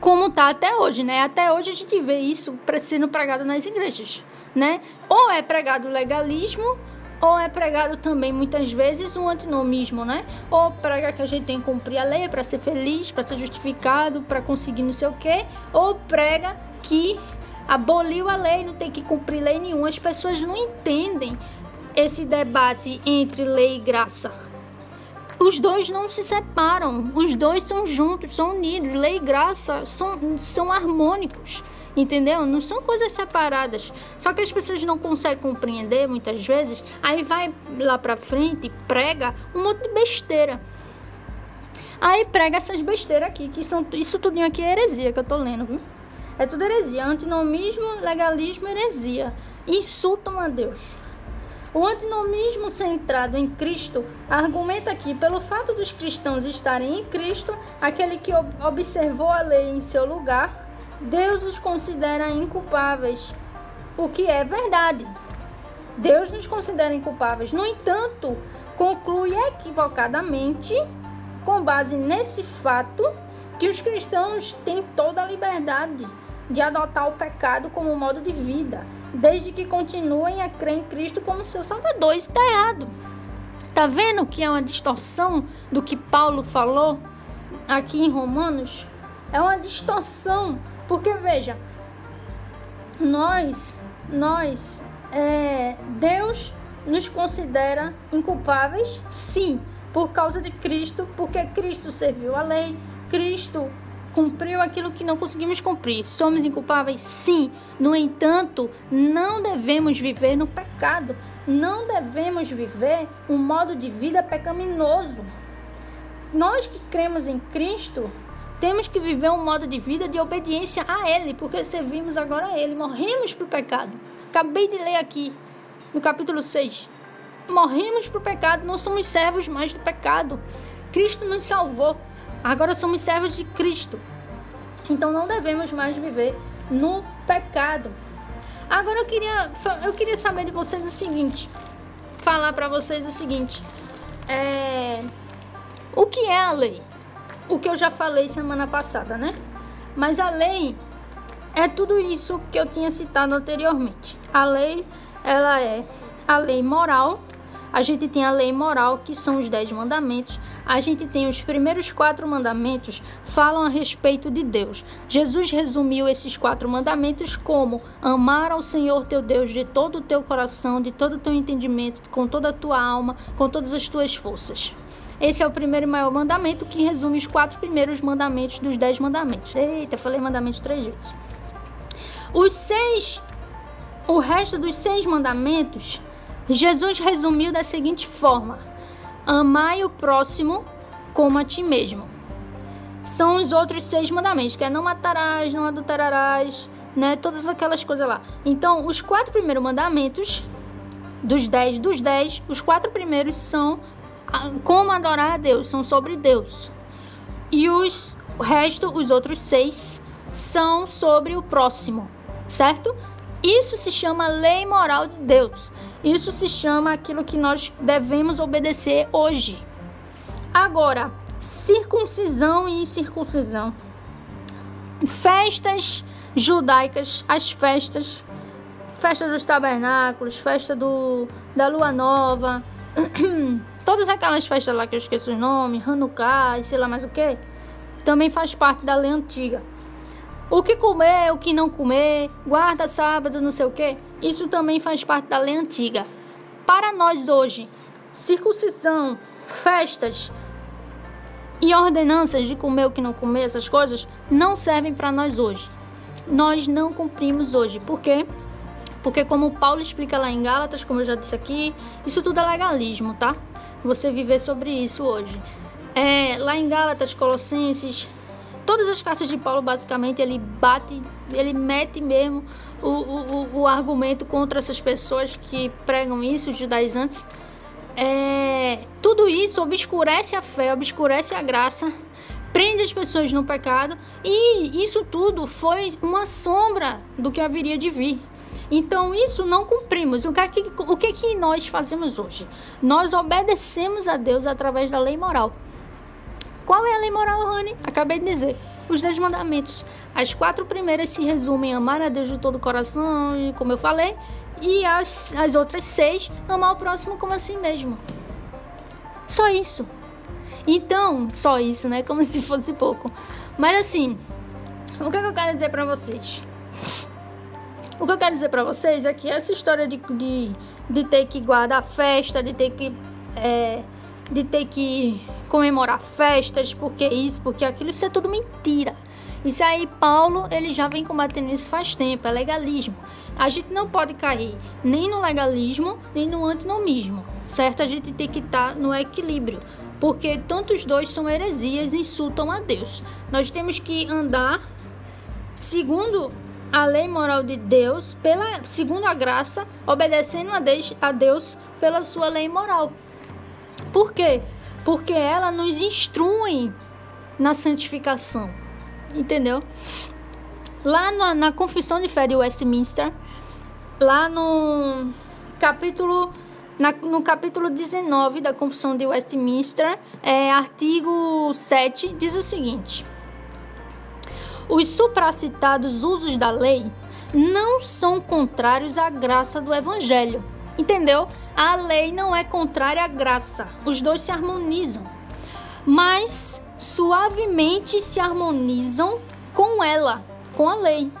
Como está até hoje, né? Até hoje a gente vê isso sendo pregado nas igrejas, né? Ou é pregado legalismo, ou é pregado também muitas vezes um antinomismo, né? Ou prega que a gente tem que cumprir a lei para ser feliz, para ser justificado, para conseguir não sei o quê, ou prega que aboliu a lei, não tem que cumprir lei nenhuma. As pessoas não entendem esse debate entre lei e graça. Os dois não se separam, os dois são juntos, são unidos. Lei e graça são, são harmônicos. Entendeu? Não são coisas separadas. Só que as pessoas não conseguem compreender muitas vezes. Aí vai lá pra frente, prega um monte de besteira. Aí prega essas besteiras aqui, que são isso tudinho aqui é heresia que eu tô lendo, viu? É tudo heresia, antinomismo, legalismo, heresia. Insultam a Deus. O antinomismo centrado em Cristo argumenta que, pelo fato dos cristãos estarem em Cristo, aquele que observou a lei em seu lugar Deus os considera inculpáveis, o que é verdade. Deus nos considera inculpáveis. No entanto, conclui equivocadamente, com base nesse fato, que os cristãos têm toda a liberdade de adotar o pecado como modo de vida, desde que continuem a crer em Cristo como seu Salvador. Isso está errado. Tá vendo que é uma distorção do que Paulo falou aqui em Romanos? É uma distorção porque veja, nós, nós, é, Deus nos considera inculpáveis, sim, por causa de Cristo, porque Cristo serviu a lei, Cristo cumpriu aquilo que não conseguimos cumprir. Somos inculpáveis? Sim. No entanto, não devemos viver no pecado. Não devemos viver um modo de vida pecaminoso. Nós que cremos em Cristo, temos que viver um modo de vida de obediência a Ele, porque servimos agora a Ele, morremos para o pecado. Acabei de ler aqui no capítulo 6. Morremos para o pecado, não somos servos mais do pecado. Cristo nos salvou, agora somos servos de Cristo. Então não devemos mais viver no pecado. Agora eu queria, eu queria saber de vocês o seguinte: falar para vocês o seguinte. É, o que é a lei? O que eu já falei semana passada, né? Mas a lei é tudo isso que eu tinha citado anteriormente. A lei, ela é a lei moral. A gente tem a lei moral, que são os dez mandamentos. A gente tem os primeiros quatro mandamentos, falam a respeito de Deus. Jesus resumiu esses quatro mandamentos como amar ao Senhor teu Deus de todo o teu coração, de todo o teu entendimento, com toda a tua alma, com todas as tuas forças. Esse é o primeiro e maior mandamento que resume os quatro primeiros mandamentos dos dez mandamentos. Eita, falei mandamentos três vezes. Os seis, o resto dos seis mandamentos, Jesus resumiu da seguinte forma: Amai o próximo como a ti mesmo. São os outros seis mandamentos, que é não matarás, não adulterarás, né? Todas aquelas coisas lá. Então, os quatro primeiros mandamentos, dos dez, dos dez, os quatro primeiros são como adorar a Deus, são sobre Deus. E os, o resto, os outros seis, são sobre o próximo, certo? Isso se chama lei moral de Deus. Isso se chama aquilo que nós devemos obedecer hoje. Agora, circuncisão e incircuncisão. Festas judaicas, as festas, festa dos tabernáculos, festa do, da lua nova, todas aquelas festas lá que eu esqueço o nome, Hanukkah e sei lá mais o que, também faz parte da lei antiga. O que comer, o que não comer, guarda sábado, não sei o que, isso também faz parte da lei antiga. Para nós hoje, circuncisão, festas e ordenanças de comer o que não comer, essas coisas, não servem para nós hoje. Nós não cumprimos hoje. Por quê? Porque como Paulo explica lá em Gálatas, como eu já disse aqui, isso tudo é legalismo, tá? Você viver sobre isso hoje. É, lá em Gálatas, Colossenses, todas as cartas de Paulo, basicamente, ele bate, ele mete mesmo o, o, o argumento contra essas pessoas que pregam isso, os judaizantes. É, tudo isso obscurece a fé, obscurece a graça, prende as pessoas no pecado e isso tudo foi uma sombra do que haveria de vir. Então, isso não cumprimos. O que, é que, o que, é que nós fazemos hoje? Nós obedecemos a Deus através da lei moral. Qual é a lei moral, Rani? Acabei de dizer. Os dez mandamentos. As quatro primeiras se resumem em amar a Deus de todo o coração, como eu falei, e as, as outras seis, amar o próximo como assim mesmo. Só isso. Então, só isso, né? Como se fosse pouco. Mas assim, o que, é que eu quero dizer para vocês? O que eu quero dizer para vocês é que essa história de, de, de ter que guardar festa, de ter que é, de ter que comemorar festas, porque isso, porque aquilo, isso é tudo mentira. Isso aí, Paulo, ele já vem combatendo isso faz tempo, é legalismo. A gente não pode cair nem no legalismo, nem no antinomismo, certo? A gente tem que estar tá no equilíbrio, porque tantos dois são heresias e insultam a Deus. Nós temos que andar segundo a lei moral de Deus, pela segundo a graça, obedecendo a Deus, a Deus pela sua lei moral. Por quê? Porque ela nos instrui na santificação. Entendeu? Lá na, na Confissão de Fé de Westminster, lá no capítulo na, no capítulo 19 da Confissão de Westminster, é, artigo 7, diz o seguinte: Os supracitados usos da lei não são contrários à graça do Evangelho. Entendeu? A lei não é contrária à graça, os dois se harmonizam, mas suavemente se harmonizam com ela, com a lei.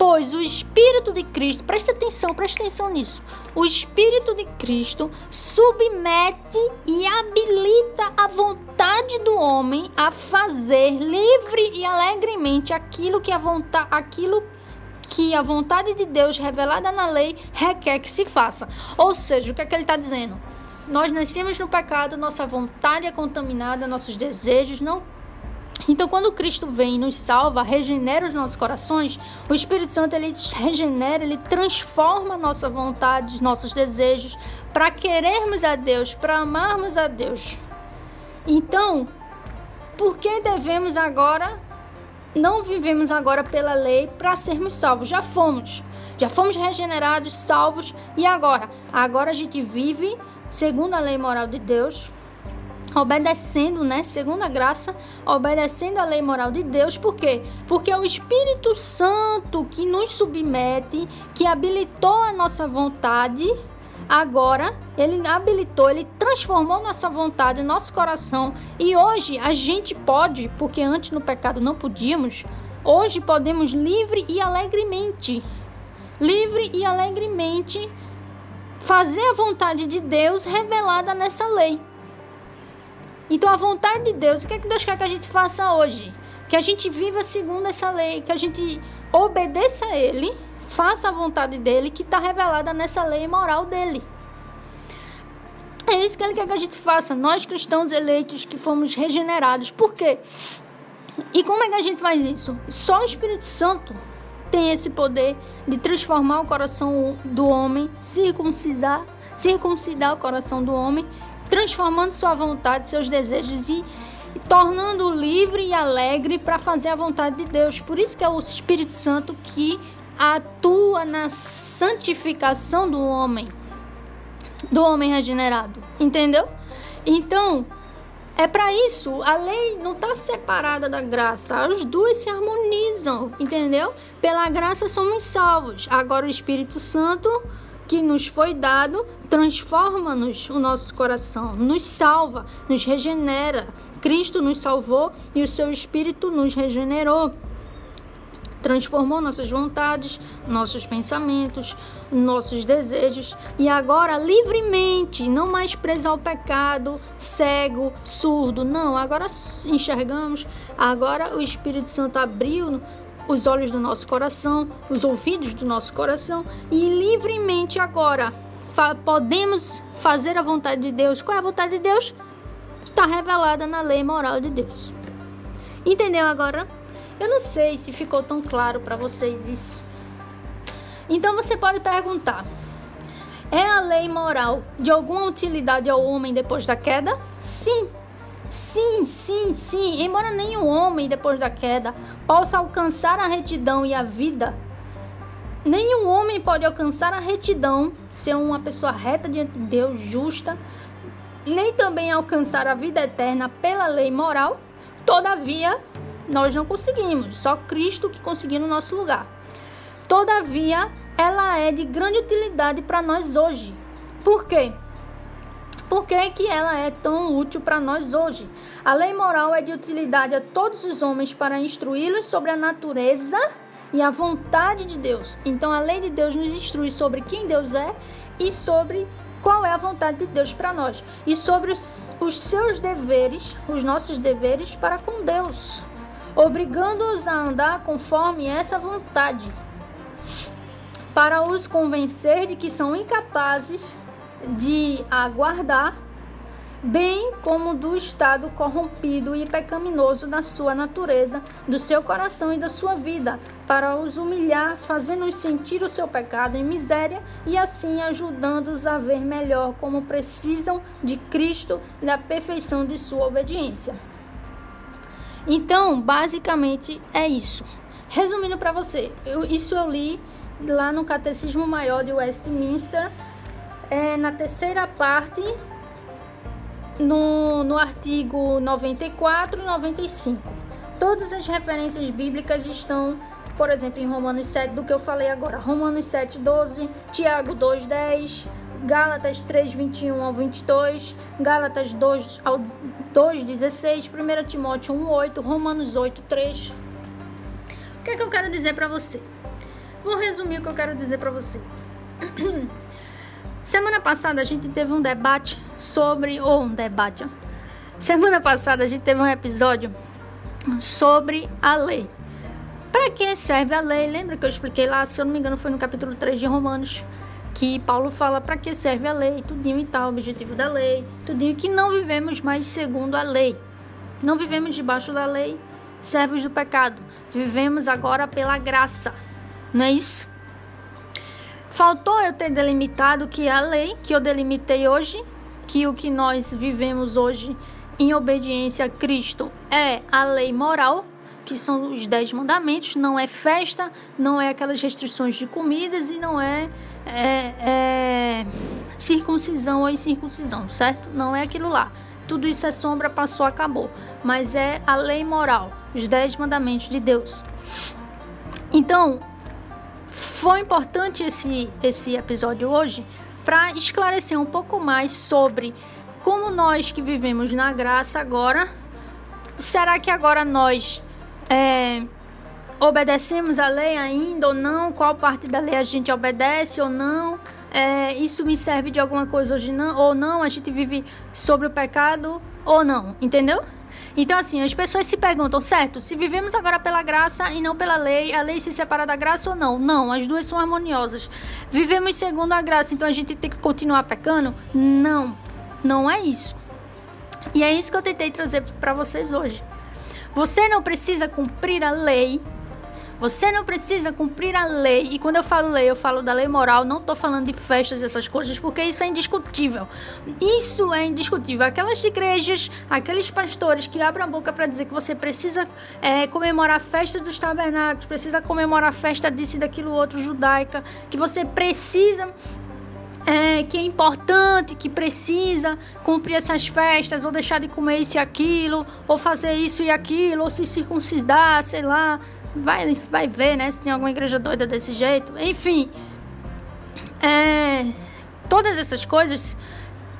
Pois o Espírito de Cristo, preste atenção, preste atenção nisso. O Espírito de Cristo submete e habilita a vontade do homem a fazer livre e alegremente aquilo que a vontade, aquilo que a vontade de Deus revelada na lei requer que se faça. Ou seja, o que é que ele está dizendo? Nós nascemos no pecado, nossa vontade é contaminada, nossos desejos não. Então, quando Cristo vem e nos salva, regenera os nossos corações, o Espírito Santo ele regenera, ele transforma a nossa vontade, nossos desejos, para querermos a Deus, para amarmos a Deus. Então, por que devemos agora não vivemos agora pela lei para sermos salvos, já fomos. Já fomos regenerados, salvos e agora? Agora a gente vive segundo a lei moral de Deus, obedecendo, né, segundo a graça, obedecendo a lei moral de Deus. Por quê? Porque é o Espírito Santo que nos submete, que habilitou a nossa vontade Agora, ele habilitou, ele transformou nossa vontade, nosso coração. E hoje a gente pode, porque antes no pecado não podíamos, hoje podemos livre e alegremente, livre e alegremente fazer a vontade de Deus revelada nessa lei. Então, a vontade de Deus, o que é que Deus quer que a gente faça hoje? Que a gente viva segundo essa lei, que a gente obedeça a Ele faça a vontade dele que está revelada nessa lei moral dele. É isso que ele quer que a gente faça, nós cristãos eleitos que fomos regenerados. Por quê? E como é que a gente faz isso? Só o Espírito Santo tem esse poder de transformar o coração do homem, circuncidar, circuncidar o coração do homem, transformando sua vontade, seus desejos e tornando livre e alegre para fazer a vontade de Deus. Por isso que é o Espírito Santo que atua na santificação do homem. do homem regenerado, entendeu? Então, é para isso, a lei não está separada da graça, as duas se harmonizam, entendeu? Pela graça somos salvos. Agora o Espírito Santo que nos foi dado transforma-nos o nosso coração, nos salva, nos regenera. Cristo nos salvou e o seu Espírito nos regenerou transformou nossas vontades, nossos pensamentos, nossos desejos e agora livremente, não mais preso ao pecado, cego, surdo, não, agora enxergamos, agora o Espírito Santo abriu os olhos do nosso coração, os ouvidos do nosso coração e livremente agora podemos fazer a vontade de Deus. Qual é a vontade de Deus? Está revelada na lei moral de Deus. Entendeu agora? Eu não sei se ficou tão claro para vocês isso. Então você pode perguntar: é a lei moral de alguma utilidade ao homem depois da queda? Sim. Sim, sim, sim. Embora nenhum homem depois da queda possa alcançar a retidão e a vida, nenhum homem pode alcançar a retidão, ser uma pessoa reta diante de Deus, justa, nem também alcançar a vida eterna pela lei moral. Todavia, nós não conseguimos, só Cristo que conseguiu no nosso lugar. Todavia, ela é de grande utilidade para nós hoje. Por quê? Por que, que ela é tão útil para nós hoje? A lei moral é de utilidade a todos os homens para instruí-los sobre a natureza e a vontade de Deus. Então, a lei de Deus nos instrui sobre quem Deus é e sobre qual é a vontade de Deus para nós e sobre os, os seus deveres, os nossos deveres para com Deus obrigando-os a andar conforme essa vontade, para os convencer de que são incapazes de aguardar, bem como do estado corrompido e pecaminoso da sua natureza, do seu coração e da sua vida, para os humilhar, fazendo-os sentir o seu pecado em miséria e assim ajudando-os a ver melhor como precisam de Cristo e da perfeição de sua obediência. Então, basicamente é isso. Resumindo para você, eu, isso eu li lá no Catecismo Maior de Westminster, é, na terceira parte, no, no artigo 94 e 95. Todas as referências bíblicas estão, por exemplo, em Romanos 7, do que eu falei agora. Romanos 7, 12, Tiago 2, 10, Gálatas 3, 21 ao 22, Gálatas 2 ao 2, 16, 1 Timóteo 1, 8, Romanos 8, 3. O que é que eu quero dizer para você? Vou resumir o que eu quero dizer para você. Semana passada a gente teve um debate sobre, ou um debate, semana passada a gente teve um episódio sobre a lei. Para que serve a lei? Lembra que eu expliquei lá, se eu não me engano, foi no capítulo 3 de Romanos que Paulo fala para que serve a lei, tudinho e tal, objetivo da lei, tudinho que não vivemos mais segundo a lei. Não vivemos debaixo da lei, servos do pecado. Vivemos agora pela graça. Não é isso? Faltou eu ter delimitado que a lei que eu delimitei hoje, que o que nós vivemos hoje em obediência a Cristo é a lei moral, que são os dez mandamentos, não é festa, não é aquelas restrições de comidas e não é é, é circuncisão ou incircuncisão, certo? Não é aquilo lá. Tudo isso é sombra, passou, acabou. Mas é a lei moral, os dez mandamentos de Deus. Então, foi importante esse, esse episódio hoje para esclarecer um pouco mais sobre como nós que vivemos na graça agora, será que agora nós é, obedecemos a lei ainda ou não, qual parte da lei a gente obedece ou não, é, isso me serve de alguma coisa hoje não, ou não, a gente vive sobre o pecado ou não, entendeu? Então, assim, as pessoas se perguntam, certo, se vivemos agora pela graça e não pela lei, a lei se separa da graça ou não? Não, as duas são harmoniosas. Vivemos segundo a graça, então a gente tem que continuar pecando? Não, não é isso. E é isso que eu tentei trazer para vocês hoje. Você não precisa cumprir a lei você não precisa cumprir a lei. E quando eu falo lei, eu falo da lei moral. Não estou falando de festas, essas coisas, porque isso é indiscutível. Isso é indiscutível. Aquelas igrejas, aqueles pastores que abrem a boca para dizer que você precisa é, comemorar a festa dos tabernáculos, precisa comemorar a festa disso e daquilo outro judaica, que você precisa é, que é importante, que precisa cumprir essas festas, ou deixar de comer isso e aquilo, ou fazer isso e aquilo, ou se circuncidar, sei lá. Vai, vai ver, né? Se tem alguma igreja doida desse jeito. Enfim. É, todas essas coisas,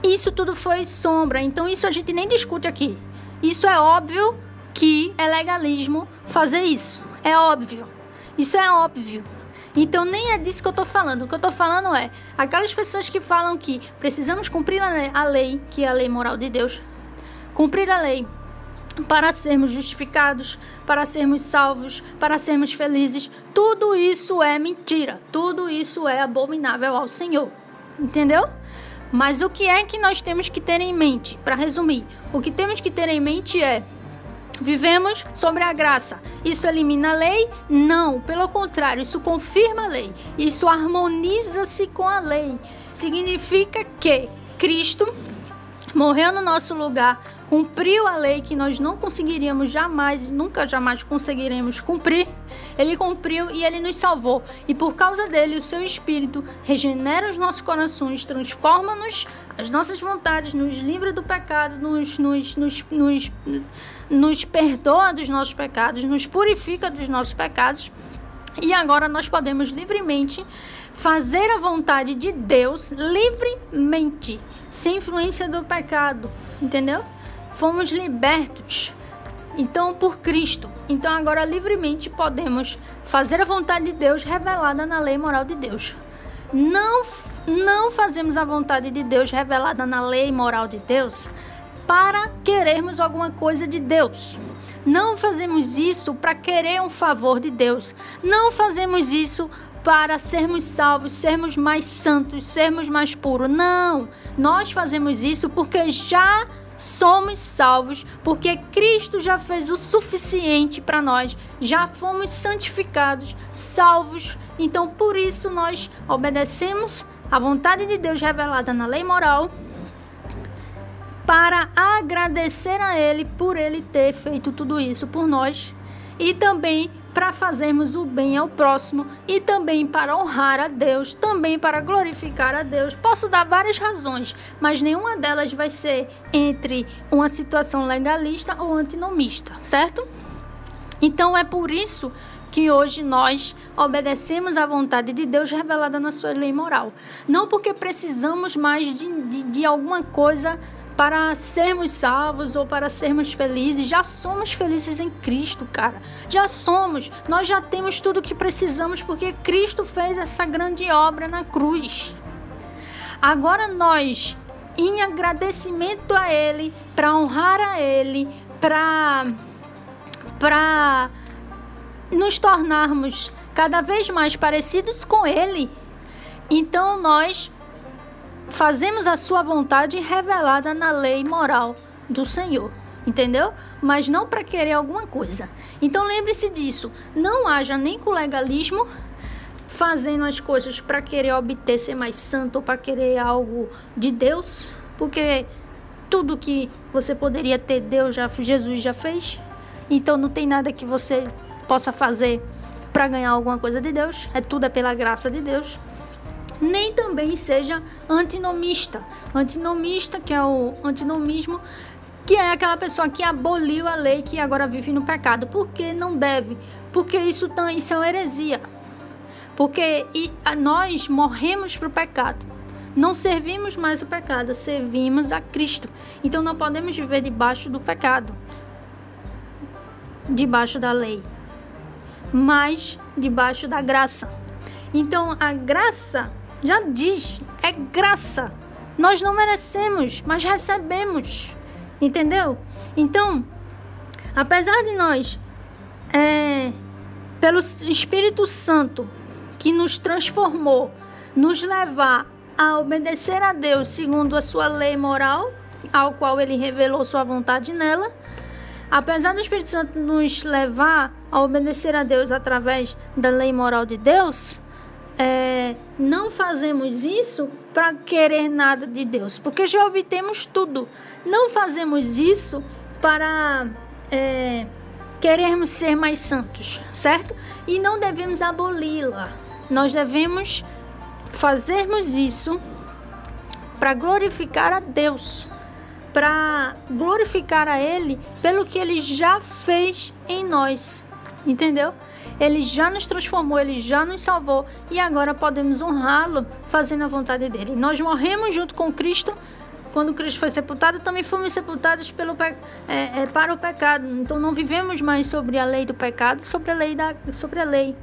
isso tudo foi sombra. Então, isso a gente nem discute aqui. Isso é óbvio que é legalismo fazer isso. É óbvio. Isso é óbvio. Então nem é disso que eu tô falando. O que eu tô falando é aquelas pessoas que falam que precisamos cumprir a lei, que é a lei moral de Deus, cumprir a lei para sermos justificados, para sermos salvos, para sermos felizes. Tudo isso é mentira. Tudo isso é abominável ao Senhor. Entendeu? Mas o que é que nós temos que ter em mente? Para resumir, o que temos que ter em mente é Vivemos sobre a graça. Isso elimina a lei? Não, pelo contrário, isso confirma a lei. Isso harmoniza-se com a lei. Significa que Cristo morreu no nosso lugar, cumpriu a lei que nós não conseguiríamos jamais, nunca jamais conseguiremos cumprir. Ele cumpriu e ele nos salvou. E por causa dele, o seu espírito regenera os nossos corações, transforma-nos, as nossas vontades, nos livra do pecado, nos, nos, nos, nos, nos perdoa dos nossos pecados, nos purifica dos nossos pecados. E agora nós podemos livremente fazer a vontade de Deus livremente, sem influência do pecado, entendeu? Fomos libertos. Então, por Cristo. Então, agora livremente podemos fazer a vontade de Deus revelada na lei moral de Deus. Não, não fazemos a vontade de Deus revelada na lei moral de Deus para querermos alguma coisa de Deus. Não fazemos isso para querer um favor de Deus. Não fazemos isso para sermos salvos, sermos mais santos, sermos mais puros. Não! Nós fazemos isso porque já somos salvos porque Cristo já fez o suficiente para nós, já fomos santificados, salvos. Então, por isso, nós obedecemos à vontade de Deus revelada na lei moral para agradecer a Ele por Ele ter feito tudo isso por nós e também para fazermos o bem ao próximo e também para honrar a Deus, também para glorificar a Deus. Posso dar várias razões, mas nenhuma delas vai ser entre uma situação legalista ou antinomista, certo? Então é por isso que hoje nós obedecemos à vontade de Deus revelada na sua lei moral. Não porque precisamos mais de, de, de alguma coisa para sermos salvos ou para sermos felizes. Já somos felizes em Cristo, cara. Já somos. Nós já temos tudo o que precisamos porque Cristo fez essa grande obra na cruz. Agora nós, em agradecimento a Ele, para honrar a Ele, para para nos tornarmos cada vez mais parecidos com Ele, então nós fazemos a sua vontade revelada na lei moral do Senhor. Entendeu? Mas não para querer alguma coisa. Então lembre-se disso. Não haja nem com legalismo fazendo as coisas para querer obter ser mais santo ou para querer algo de Deus, porque tudo que você poderia ter Deus já Jesus já fez. Então não tem nada que você possa fazer para ganhar alguma coisa de Deus. É tudo é pela graça de Deus nem também seja antinomista. Antinomista, que é o antinomismo, que é aquela pessoa que aboliu a lei que agora vive no pecado. Por que não deve? Porque isso, isso é uma heresia. Porque e, a, nós morremos para o pecado. Não servimos mais o pecado, servimos a Cristo. Então não podemos viver debaixo do pecado, debaixo da lei, mas debaixo da graça. Então a graça já diz, é graça. Nós não merecemos, mas recebemos. Entendeu? Então, apesar de nós, é, pelo Espírito Santo que nos transformou, nos levar a obedecer a Deus segundo a sua lei moral, ao qual ele revelou sua vontade nela, apesar do Espírito Santo nos levar a obedecer a Deus através da lei moral de Deus, é, não fazemos isso para querer nada de Deus, porque já obtemos tudo. Não fazemos isso para é, querermos ser mais santos, certo? E não devemos aboli-la. Nós devemos fazermos isso para glorificar a Deus, para glorificar a Ele pelo que Ele já fez em nós, entendeu? Ele já nos transformou, ele já nos salvou e agora podemos honrá-lo fazendo a vontade dele. Nós morremos junto com Cristo. Quando Cristo foi sepultado, também fomos sepultados pelo, é, é, para o pecado. Então não vivemos mais sobre a lei do pecado, sobre a lei da, sobre a lei,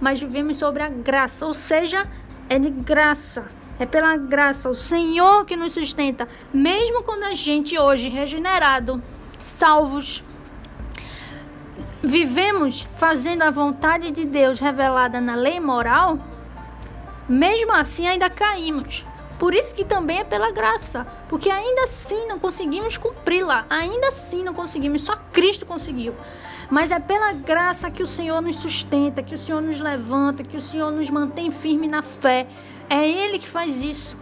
mas vivemos sobre a graça, ou seja, é de graça. É pela graça, o Senhor que nos sustenta, mesmo quando a gente hoje regenerado, salvos, vivemos fazendo a vontade de Deus revelada na lei moral, mesmo assim ainda caímos. Por isso que também é pela graça, porque ainda assim não conseguimos cumpri-la, ainda assim não conseguimos, só Cristo conseguiu. Mas é pela graça que o Senhor nos sustenta, que o Senhor nos levanta, que o Senhor nos mantém firme na fé. É Ele que faz isso.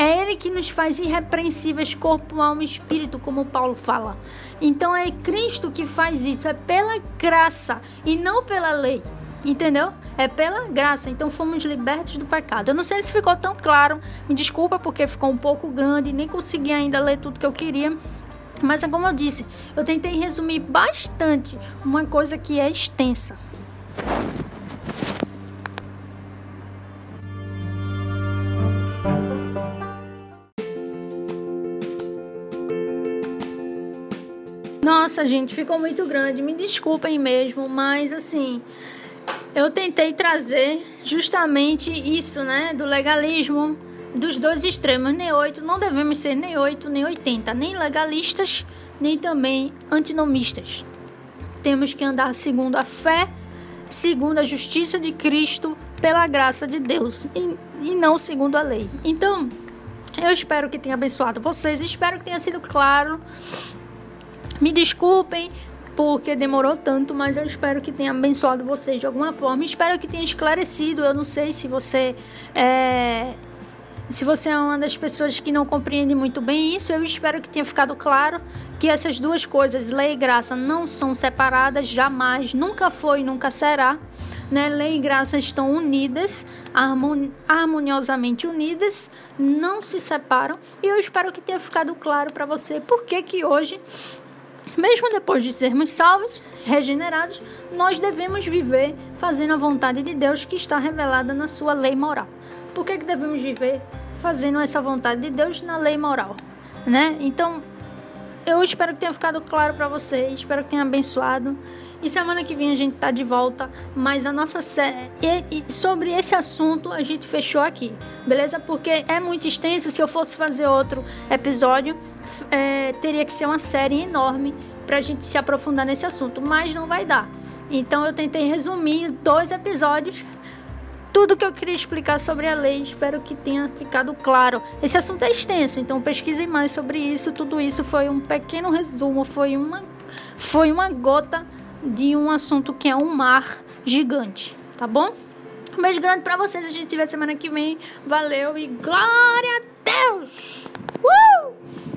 É Ele que nos faz irrepreensíveis, corpo, alma e espírito, como Paulo fala. Então é Cristo que faz isso, é pela graça e não pela lei. Entendeu? É pela graça. Então fomos libertos do pecado. Eu não sei se ficou tão claro. Me desculpa porque ficou um pouco grande, nem consegui ainda ler tudo que eu queria. Mas é como eu disse, eu tentei resumir bastante uma coisa que é extensa. Nossa, gente, ficou muito grande. Me desculpem mesmo, mas assim, eu tentei trazer justamente isso, né, do legalismo dos dois extremos, nem 8, não devemos ser nem 8, nem 80, nem legalistas, nem também antinomistas. Temos que andar segundo a fé, segundo a justiça de Cristo, pela graça de Deus, e, e não segundo a lei. Então, eu espero que tenha abençoado vocês, espero que tenha sido claro me desculpem porque demorou tanto, mas eu espero que tenha abençoado vocês de alguma forma. Espero que tenha esclarecido. Eu não sei se você é, se você é uma das pessoas que não compreende muito bem isso, eu espero que tenha ficado claro que essas duas coisas, lei e graça, não são separadas jamais, nunca foi, nunca será. Né? Lei e graça estão unidas, harmoniosamente unidas, não se separam. E eu espero que tenha ficado claro para você por que que hoje mesmo depois de sermos salvos, regenerados, nós devemos viver fazendo a vontade de Deus que está revelada na sua lei moral. Por que, que devemos viver fazendo essa vontade de Deus na lei moral? Né? Então, eu espero que tenha ficado claro para vocês, espero que tenha abençoado. E semana que vem a gente tá de volta, mas a nossa série sobre esse assunto a gente fechou aqui, beleza? Porque é muito extenso. Se eu fosse fazer outro episódio, é, teria que ser uma série enorme pra gente se aprofundar nesse assunto, mas não vai dar. Então eu tentei resumir dois episódios tudo que eu queria explicar sobre a lei. Espero que tenha ficado claro. Esse assunto é extenso, então pesquise mais sobre isso. Tudo isso foi um pequeno resumo, foi uma, foi uma gota de um assunto que é um mar gigante, tá bom? Um beijo grande pra vocês. A gente se vê semana que vem. Valeu e glória a Deus! Uh!